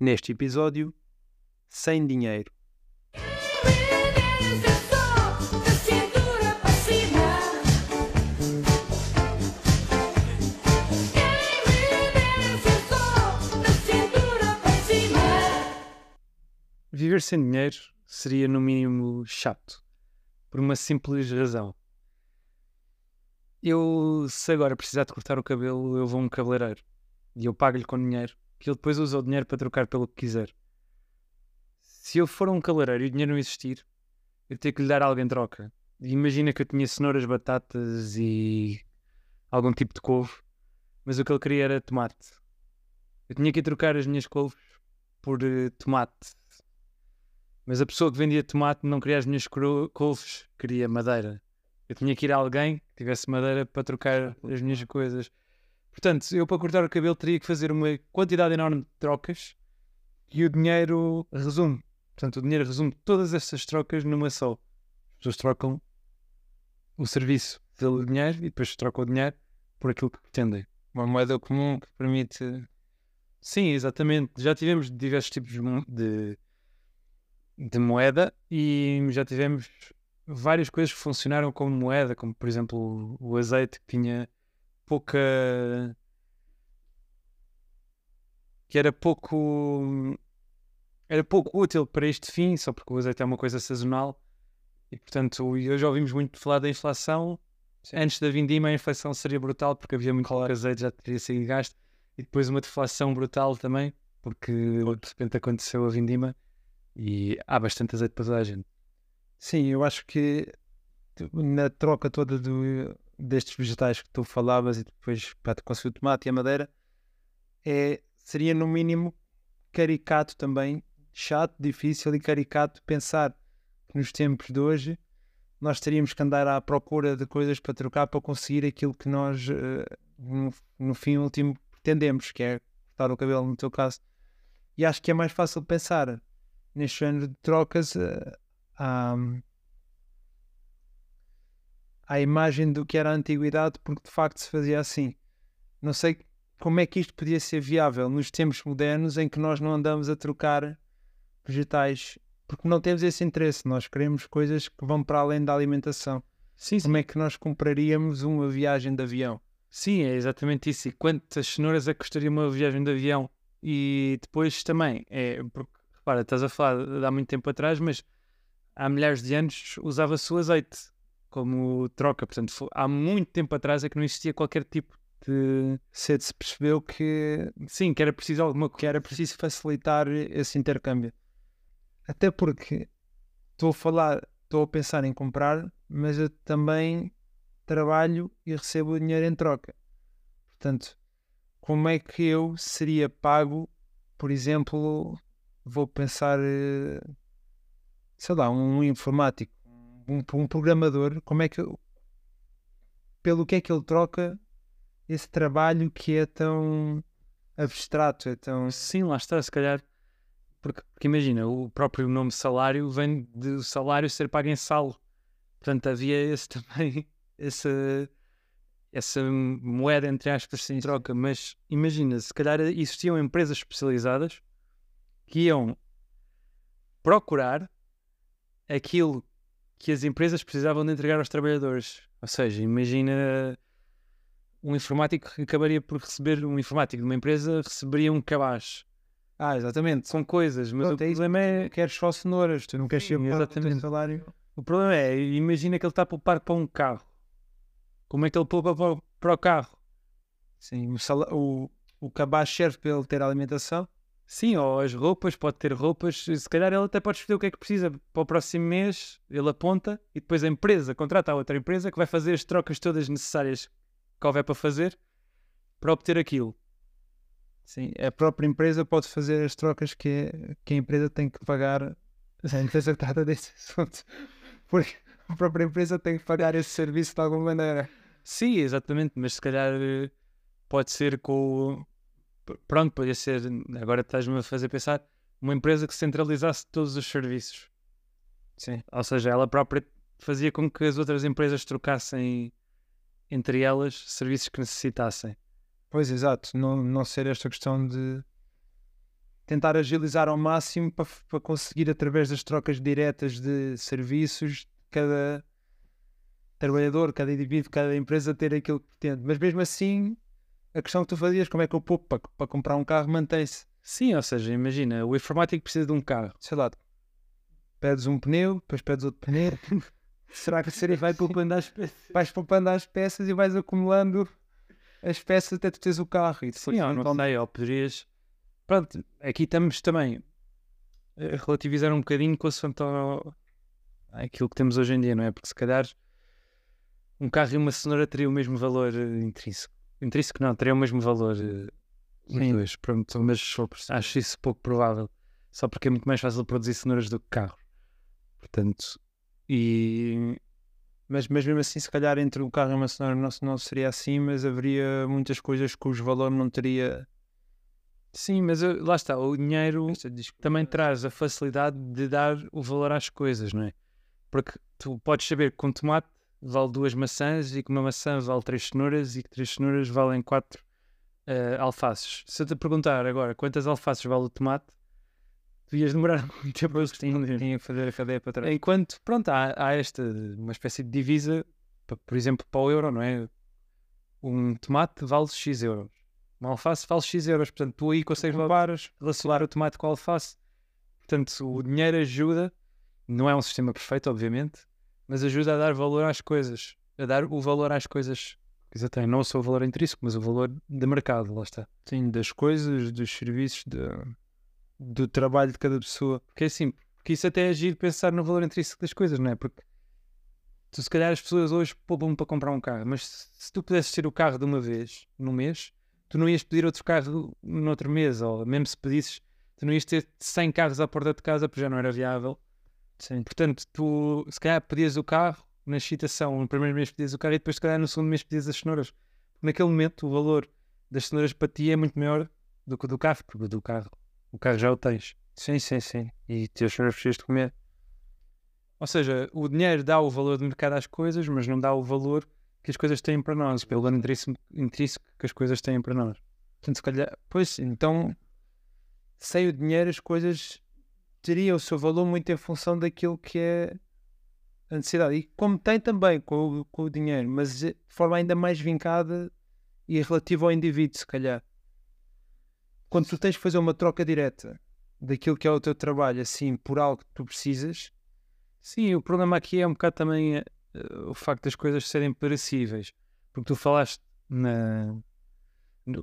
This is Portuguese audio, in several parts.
Neste episódio, sem dinheiro. Viver sem dinheiro seria, no mínimo, chato. Por uma simples razão. Eu, se agora precisar de cortar o cabelo, eu vou a um cabeleireiro. E eu pago-lhe com dinheiro. Que ele depois usa o dinheiro para trocar pelo que quiser. Se eu for um cabeleireiro e o dinheiro não existir, eu tenho que lhe dar algo em troca. Imagina que eu tinha cenouras, batatas e algum tipo de couve. Mas o que ele queria era tomate. Eu tinha que trocar as minhas couves por eh, tomate. Mas a pessoa que vendia tomate não queria as minhas couves, queria madeira. Eu tinha que ir a alguém que tivesse madeira para trocar as minhas coisas. Portanto, eu para cortar o cabelo teria que fazer uma quantidade enorme de trocas e o dinheiro resume. Portanto, o dinheiro resume todas essas trocas numa só. As pessoas trocam o serviço pelo dinheiro e depois trocam o dinheiro por aquilo que pretendem. Uma moeda comum que permite. Sim, exatamente. Já tivemos diversos tipos de, de, moeda e já tivemos várias coisas que funcionaram como moeda, como por exemplo o azeite que tinha pouca. que era pouco. era pouco útil para este fim, só porque o azeite é uma coisa sazonal. E portanto, hoje ouvimos muito falar da inflação. Antes da vindima, a inflação seria brutal porque havia muito pouco azeite, já teria sido gasto e depois uma deflação brutal também, porque de repente aconteceu a vindima e há bastante azeite para toda a gente. Sim, eu acho que tu- na troca toda do- destes vegetais que tu falavas e depois para conseguir o tomate e a madeira, é, seria no mínimo caricato também, chato, difícil e caricato pensar que nos tempos de hoje nós teríamos que andar à procura de coisas para trocar para conseguir aquilo que nós eh, no, no fim último pretendemos, que é cortar o cabelo no teu caso. E acho que é mais fácil pensar neste género de trocas à, à imagem do que era a antiguidade, porque de facto se fazia assim. Não sei como é que isto podia ser viável nos tempos modernos em que nós não andamos a trocar vegetais, porque não temos esse interesse. Nós queremos coisas que vão para além da alimentação. Sim, Como é que nós compraríamos uma viagem de avião? Sim, é exatamente isso. E quantas cenouras é que custaria uma viagem de avião? E depois também, é porque, repara, estás a falar de há muito tempo atrás, mas há milhares de anos usava-se o azeite como troca. Portanto, fo- há muito tempo atrás é que não existia qualquer tipo de. Cedo se percebeu que, Sim, que era preciso alguma que era preciso facilitar esse intercâmbio. Até porque estou a falar, estou a pensar em comprar, mas eu também trabalho e recebo o dinheiro em troca. Portanto, como é que eu seria pago, por exemplo, vou pensar, eh, sei lá, um informático, um, um programador, como é que pelo que é que ele troca esse trabalho que é tão abstrato, é tão Sim, lá está, se calhar. Porque, porque imagina, o próprio nome salário vem do salário ser pago em salo. Portanto, havia esse também, essa, essa moeda, entre aspas, em troca. Mas imagina, se calhar existiam empresas especializadas que iam procurar aquilo que as empresas precisavam de entregar aos trabalhadores. Ou seja, imagina um informático que acabaria por receber, um informático de uma empresa receberia um cabaz Ah, exatamente. com coisas, mas Pronto, o é problema é Queres só cenouras, tu não queres ser exatamente. salário. o problema é, imagina que ele está a poupar para um carro. Como é que ele poupa para, o carro? Sim, o, sala- o, o cabaz serve para ele ter alimentação. Sim, ou as roupas, pode ter roupas, se calhar ele até pode escolher o que é que precisa para o próximo mês, ele aponta e depois a empresa contrata a outra empresa que vai fazer as trocas todas necessárias que houver para fazer para obter aquilo. Sim, a própria empresa pode fazer as trocas que, que a empresa tem que pagar. A empresa que trata desse assunto. Porque a própria empresa tem que pagar esse serviço de alguma maneira. Sim, exatamente, mas se calhar eh, pode ser com. Pronto, podia ser. Agora estás-me a fazer pensar. Uma empresa que centralizasse todos os serviços. Sim. Ou seja, ela própria fazia com que as outras empresas trocassem entre elas serviços que necessitassem. Pois, exato. Não, não ser esta questão de tentar agilizar ao máximo para, para conseguir, através das trocas diretas de serviços, cada trabalhador, cada indivíduo, cada empresa ter aquilo que pretende. Mas mesmo assim, a questão que tu fazias, como é que eu poupo para, para comprar um carro, mantém-se. Sim, ou seja, imagina, o informático precisa de um carro. Sei lá, pedes um pneu, depois pedes outro pneu. Será que seria vai poupando as peças? Vais poupando as peças e vais acumulando as peças até tu teres o carro. E depois, Sim, não sei, ou poderias. Pronto, aqui estamos também a relativizar um bocadinho consoante ao... aquilo que temos hoje em dia, não é? Porque se calhar um carro e uma cenoura teriam o mesmo valor eh, intrínseco. Intrínseco não, teriam o mesmo valor. eh, Sim. dois, pronto, mas acho isso pouco provável. Só porque é muito mais fácil produzir cenouras do que carros. Portanto, e Mas, mas mesmo assim, se calhar entre o carro e uma cenoura não, não seria assim, mas haveria muitas coisas cujo valor não teria. sim, mas eu- lá está, o dinheiro também traz a facilidade de dar o valor às coisas, não é? Porque tu podes saber que um tomate vale duas maçãs e que uma maçã vale três cenouras e que três cenouras valem quatro eh, alfaces. Se eu te perguntar agora quantas alfaces vale o tomate, tu ias demorar muito tempo a responder. Tinha que fazer a cadeia para trás. Enquanto, pronto, há, há esta, uma espécie de divisa, por exemplo, para o euro, não é? Um tomate vale X euros. Uma alface vale X euros. Portanto, tu aí consegues Comparas, relacionar o tomate com a alface. Portanto, o dinheiro ajuda, não é um sistema perfeito, obviamente, mas ajuda a dar valor às coisas, a dar o valor às coisas que já tem, não só o valor intrínseco, mas o valor de mercado, lá está. sim, das coisas, dos serviços, de- do trabalho de cada pessoa. Porque é assim, porque isso até é agir pensar no valor intrínseco das coisas, não é? Porque tu, se calhar, as pessoas hoje poupam para comprar um carro, mas se, se tu pudesses ter o carro de uma vez, no mês, tu não ias pedir outro carro no outro mês, ou mesmo se pedisses, tu não ias ter 100 carros à porta de casa, porque já não era viável. Sim. Portanto, tu, se calhar, pedias o carro na excitação, no primeiro mês pedias o carro e depois, se calhar, no segundo mês pedias as cenouras. Naquele momento, o valor das cenouras para ti é muito maior do que o do carro, porque o do carro, o carro já o tens. Sim, sim, sim. E teus senhores precisas de comer. Ou seja, o dinheiro dá o valor de mercado às coisas, mas não dá o valor que as coisas têm para nós, pelo valor intrínseco, intrínseco que as coisas têm para nós. Portanto, se calhar, pois, então, sem o dinheiro, as coisas teriam o seu valor muito em função daquilo que é a necessidade. E como tem também com o, com o dinheiro, mas de forma ainda mais vincada e relativa ao indivíduo, se calhar. Quando tu tens que fazer uma troca direta daquilo que é o teu trabalho, assim, por algo que tu precisas, Sim, o problema aqui é um bocado também eh, o facto das coisas serem perecíveis. Porque tu falaste na.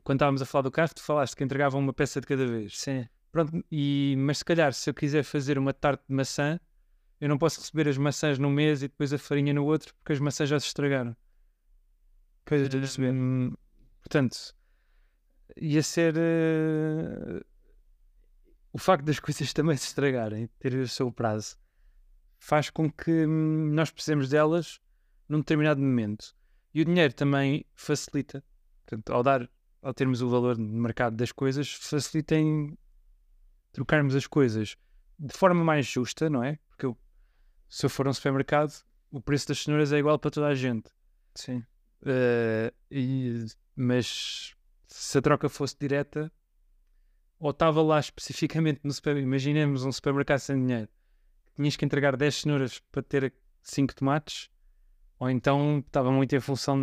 Quando estávamos a falar do carro, tu falaste que entregavam uma peça de cada vez. sim, Pronto, e, mas se calhar, se eu quiser fazer uma tarte de maçã, eu não posso receber as maçãs num mês e depois a farinha no outro, porque as maçãs já se estragaram. estou a perceber. Hum, portanto, ia ser. eh, o facto das coisas também se estragarem, ter o seu prazo, faz com que hum, nós precisemos delas num determinado momento. E o dinheiro também facilita. Portanto, ao dar, ao termos o valor de mercado das coisas, facilita em trocarmos as coisas de forma mais justa, não é? Porque eu, se eu for a um supermercado, o preço das cenouras é igual para toda a gente. Sim. Eh, e- mas se a troca fosse direta, ou estava lá especificamente no supermercado, imaginemos um supermercado sem dinheiro, tinhas que entregar 10 cenouras para ter 5 tomates, ou então estava muito em função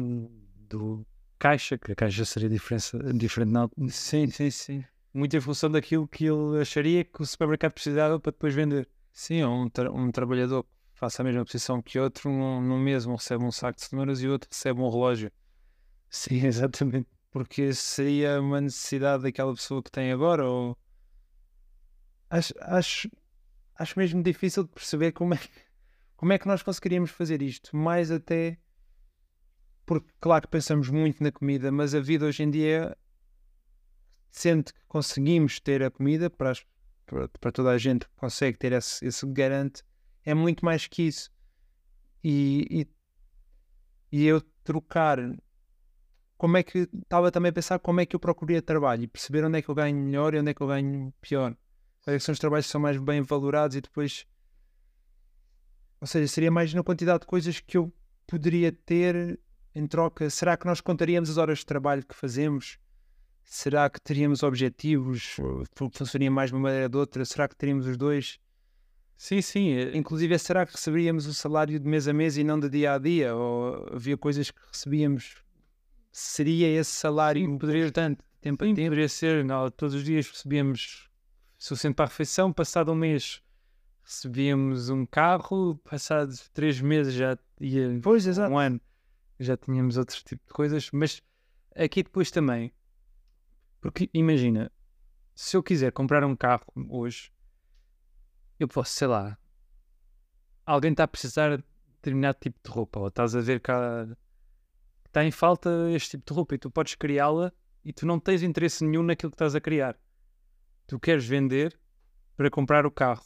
do caixa, que a caixa seria diferença, diferente na altura, Sim, sim, sim. Muito em função daquilo que ele acharia que o supermercado precisava para depois vender. Sim, ou um, tra- um trabalhador que faça a mesma posição que outro, um, no mesmo recebe um saco de cenouras e o outro recebe um relógio. Sim, exatamente. Porque seria uma necessidade daquela pessoa que tem agora, ou acho, acho, acho mesmo difícil de perceber como é, que- como é que nós conseguiríamos fazer isto, mais até porque claro que pensamos muito na comida, mas a vida hoje em dia sente que conseguimos ter a comida para, as- para, para toda a gente que consegue ter esse, esse garante, é muito mais que isso. E, e, e eu trocar como é que estava também a pensar como é que eu procuraria trabalho e perceber onde é que eu ganho melhor e onde é que eu ganho pior. Quais é são os trabalhos que são mais bem valorados e depois. Ou seja, seria mais na quantidade de coisas que eu poderia ter em troca. Será que nós contaríamos as horas de trabalho que fazemos Será que teríamos objetivos? Fu- Funcionaria mais de uma maneira ou de outra? Será que teríamos os dois? Sim, sim. é- Inclusive, será que receberíamos o salário de mês a mês e não de dia a dia? Ou havia coisas que recebíamos? Seria esse salário Sim, poderia- constante, tempo Sim, tempo? poderia ser. Não, todos os dias recebíamos suficiente para a refeição. Passado um mês recebíamos um carro. Passado três meses já ia. Pois, exato. Um ano já tínhamos outro tipo de coisas. Mas aqui depois também. Porque imagina, se eu quiser comprar um carro hoje, eu posso, sei lá, alguém está a precisar de determinado tipo de roupa, ou estás a ver que está em falta este tipo de roupa e tu podes criá-la e tu não tens interesse nenhum naquilo que estás a criar. Tu queres vender para comprar o carro.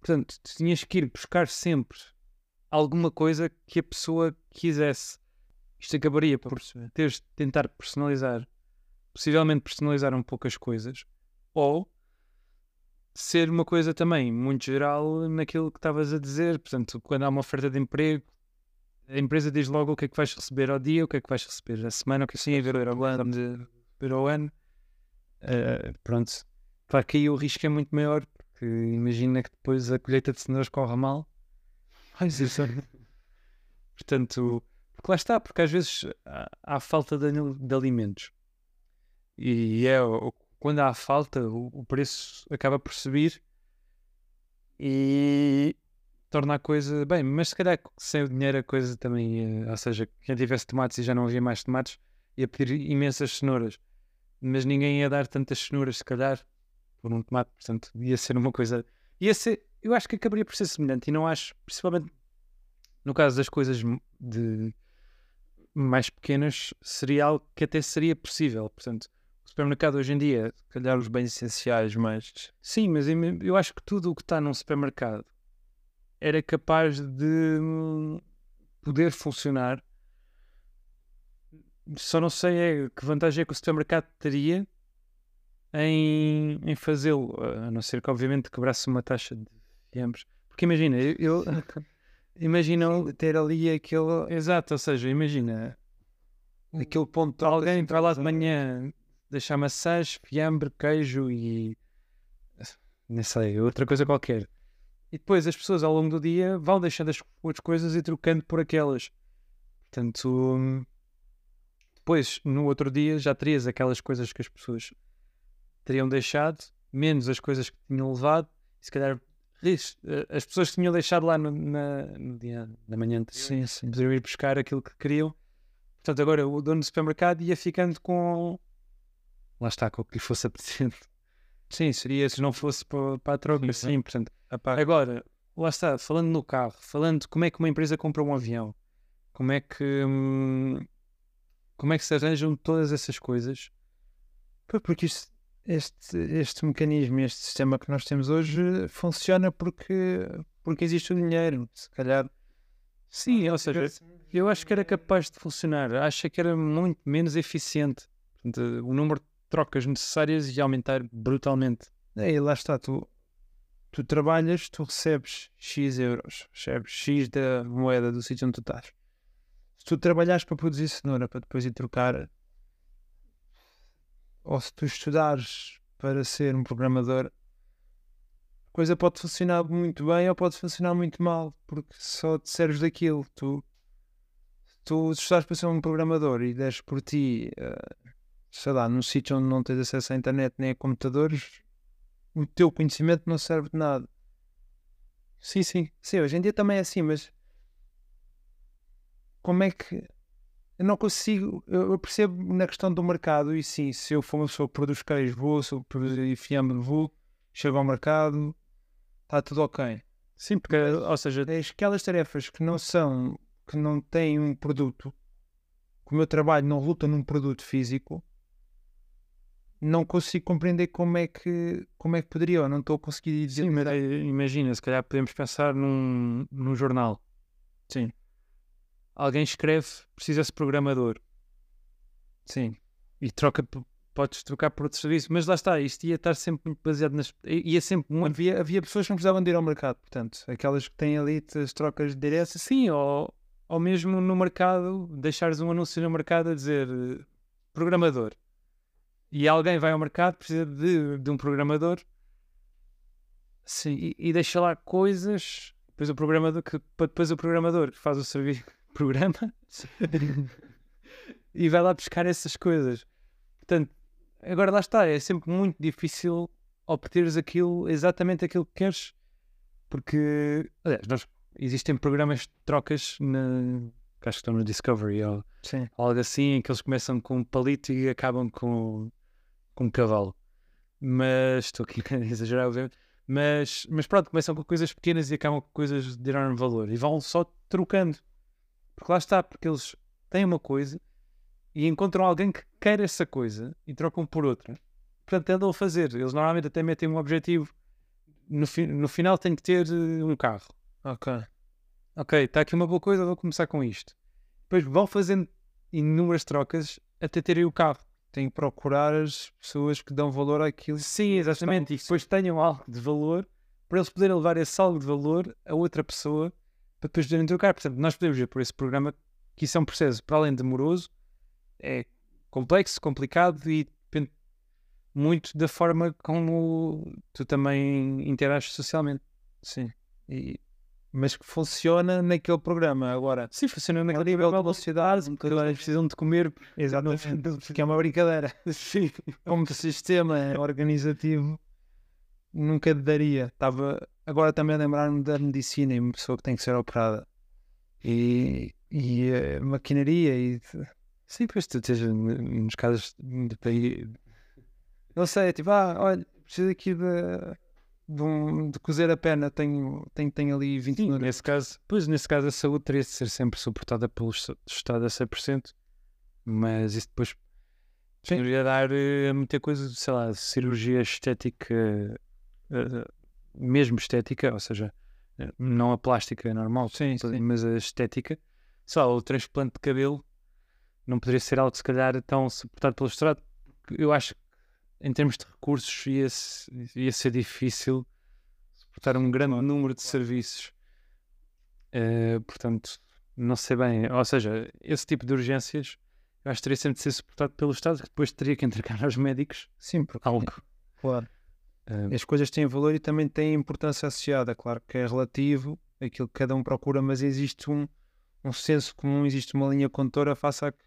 Portanto, tu tinhas que ir buscar sempre alguma coisa que a pessoa quisesse. Isto acabaria por teres de tentar personalizar, possivelmente personalizar um pouco as coisas, ou ser uma coisa também muito geral naquilo que estavas a dizer. Portanto, quando há uma oferta de emprego, a empresa diz logo o que é que vais receber ao dia, o que é que vais receber a semana, o que é que vais receber ao ano. receber ao ano. Eh, pronto. Claro que aí o risco é muito maior, porque imagina que depois a colheita de cenouras corre mal. Pois, isso. Portanto, porque lá está, porque às vezes há, há falta de, de alimentos. E é quando há falta, o, preço acaba por subir e torna a coisa bem, mas se calhar sem o dinheiro a coisa também ia, ou seja, quem tivesse tomates e já não havia mais tomates, ia pedir imensas cenouras, mas ninguém ia dar tantas cenouras, se calhar, por um tomate, portanto, ia ser uma coisa, ia ser, eu acho que acabaria por ser semelhante e não acho, principalmente no caso das coisas de mais pequenas, seria algo que até seria possível. Portanto, supermercado hoje em dia, se calhar os bens essenciais, mas sim, mas eu acho que tudo o que está num supermercado era capaz de hum, poder funcionar. Só não sei é, que vantagem é que o supermercado teria em, em fazê-lo, a não ser que obviamente quebrasse uma taxa de fiambres. Porque imagina, eu, eu imagina Ter ali aquele, Exato, ou seja, imagina, aquele ponto alguém vai lá de manhã deixar maçãs, fiambre, queijo e não sei, outra coisa qualquer. E depois as pessoas ao longo do dia vão deixando as outras coisas e trocando por aquelas. Portanto, hum, depois no outro dia já terias aquelas coisas que as pessoas teriam deixado, menos as coisas que tinham levado, e se calhar eh, as pessoas que tinham deixado lá no, na, no dia da manhã anterior Sim, sim. poderiam ir buscar aquilo que queriam. Portanto, agora o dono do supermercado ia ficando com. Lá está, com o que lhe fosse apetecendo. Sim, seria se não fosse para, para a troca, Sim, sim. Portanto, agora, lá está, falando no carro, falando de como é que uma empresa compra um avião, como é que. hum, como é que se arranjam todas essas coisas? Porque isto- este, este mecanismo, este sistema que nós temos hoje funciona porque, porque existe o dinheiro. Se calhar. Sim, ou seja, eu acho que era capaz de funcionar. Acho que era muito menos eficiente. Portanto, o número de trocas necessárias ia aumentar brutalmente. E lá está, tu, tu trabalhas, tu recebes X euros, recebes X da moeda do sítio onde tu estás. Se tu trabalhares para produzir cenoura para depois ir trocar, ou se tu estudares para ser um programador, a coisa pode funcionar muito bem ou pode funcionar muito mal, porque só te serves daquilo. Tu, tu estudares para ser um programador e deres por ti, eh, sei lá, num sítio onde não tens acesso à internet nem a computadores, o teu conhecimento não serve de nada. Sim, sim. Sim, hoje em dia também é assim, mas como é que eu não consigo, eu percebo na questão do mercado e sim, se eu for uma pessoa que produz queijo, vou, se eu produzir fiambre, vou, chego ao mercado, está tudo ok. Sim, porque, ou seja, É aquelas tarefas que não são, que não têm um produto, que o meu trabalho não luta num produto físico, não consigo compreender como é que, como é que poderia, ou não estou a conseguir dizer. sim, mas eh, imagina, se calhar podemos pensar num, num jornal. Sim. Alguém escreve, precisa-se de programador Sim. e troca, podes trocar por outro serviço, mas lá está, isto ia estar sempre muito baseado nas. ia sempre muito. Havia, havia pessoas que não precisavam de ir ao mercado, portanto, aquelas que têm ali as trocas diretas. Sim, ou, ou mesmo no mercado, deixares um anúncio no mercado a dizer eh, programador. E alguém vai ao mercado, precisa de, de um programador sim, e, e deixa lá coisas. Depois o programador, que, depois o programador que faz o serviço, programa e vai lá buscar essas coisas. Portanto, agora lá está, é sempre muito difícil obteres aquilo, exatamente aquilo que queres, porque aliás, nós, existem programas de trocas na, acho que estão no Discovery ou Sim. algo assim, em que eles começam com um palito e acabam com, com um cavalo. Mas estou aqui a exagerar, obviamente. Mas, mas pronto, começam com coisas pequenas e acabam com coisas de enorme valor e vão só trocando. Porque lá está, porque eles têm uma coisa e encontram alguém que quer essa coisa e trocam por outra. Portanto, andam a fazer. Eles normalmente até metem um objetivo. No, fi- no final tem que ter eh, um carro. Ok. Ok, está aqui uma boa coisa, vou começar com isto. Depois vão fazendo inúmeras trocas até terem o carro. Tem que procurar as pessoas que dão valor àquilo. Sim, exatamente. E que depois tenham algo de valor para eles poderem levar esse algo de valor a outra pessoa para depois poderem trocar. Portanto, nós podemos ver por esse programa que isso é um processo, para além de demoroso, é complexo, complicado e depende muito da forma como tu também interages socialmente. Sim. E- mas que funciona naquele programa. Agora, Sim, funciona naquele nível de velocidade, porque eles precisam de comer. exatamente, que é uma brincadeira. Sim. Como sistema organizativo, nunca daria. Estava agora também a lembrar-me da medicina e uma pessoa que tem que ser operada. E, e a maquinaria e Sim, pois tu tens nos casos de país. não sei, tipo, ah, olha, preciso aqui de, de, um, de cozer a perna, tenho, tenho, tenho ali 20 Sim, minutos. nesse caso, pois nesse caso a saúde teria de ser sempre suportada pelo Est- Estado a 100%, mas isso depois Sim. poderia dar a muita coisa, sei lá, cirurgia estética, eh, mesmo estética, ou seja, eh, não a plástica normal, Sim, sim. mas a estética, lá, o transplante de cabelo não poderia ser algo se calhar tão suportado pelo Estado, porque eu acho que em termos de recursos ia, se- ia ser difícil suportar um grande número de serviços. Eh, portanto, não sei bem, ou seja, esse tipo de urgências eu acho que teria sempre de ser suportado pelo Estado, que depois teria que entregar aos médicos Sim, porque algo. claro. Eh, As coisas têm valor e também têm importância associada. Claro que é relativo aquilo que cada um procura, mas existe um, um senso comum, existe uma linha condutora face a. Por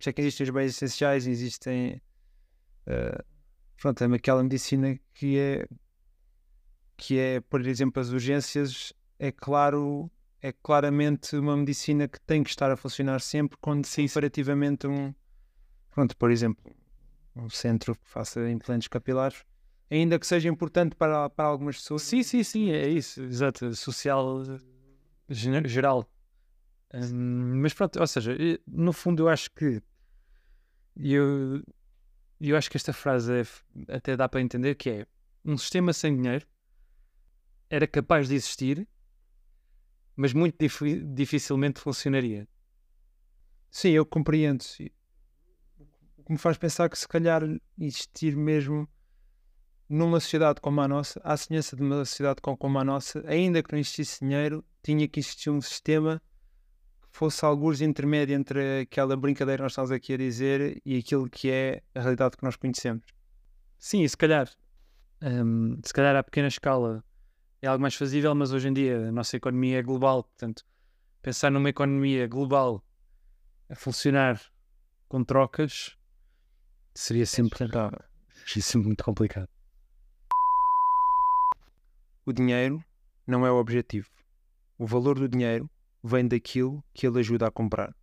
isso é que existem os bens essenciais, existem. eh, pronto, é aquela medicina que é. que é, por exemplo, as urgências, é claro. É claramente uma medicina que tem que estar a funcionar sempre, quando comparativamente um. Pronto, por exemplo, um centro que faça implantes capilares, ainda que seja importante para, para algumas pessoas. Sim, sim, sim, é isso, exato, social geral. Hum, mas pronto, ou seja, no fundo eu acho que eu, eu acho que esta frase é até dá para entender que é um sistema sem dinheiro era capaz de existir, mas muito difi- dificilmente funcionaria. Sim, eu compreendo. E O que me faz pensar que se calhar existir mesmo numa sociedade como a nossa, à semelhança de uma sociedade com- como a nossa, ainda que não existisse dinheiro, tinha que existir um sistema fosse alguns intermédio entre aquela brincadeira que nós estamos aqui a dizer e aquilo que é a realidade que nós conhecemos. Sim, e se calhar, hum, se calhar à pequena escala é algo mais fazível, mas hoje em dia a nossa economia é global, portanto, pensar numa economia global a funcionar com trocas seria sempre, seria sempre muito complicado. O dinheiro não é o objetivo. O valor do dinheiro vem daquilo que ele ajuda a comprar.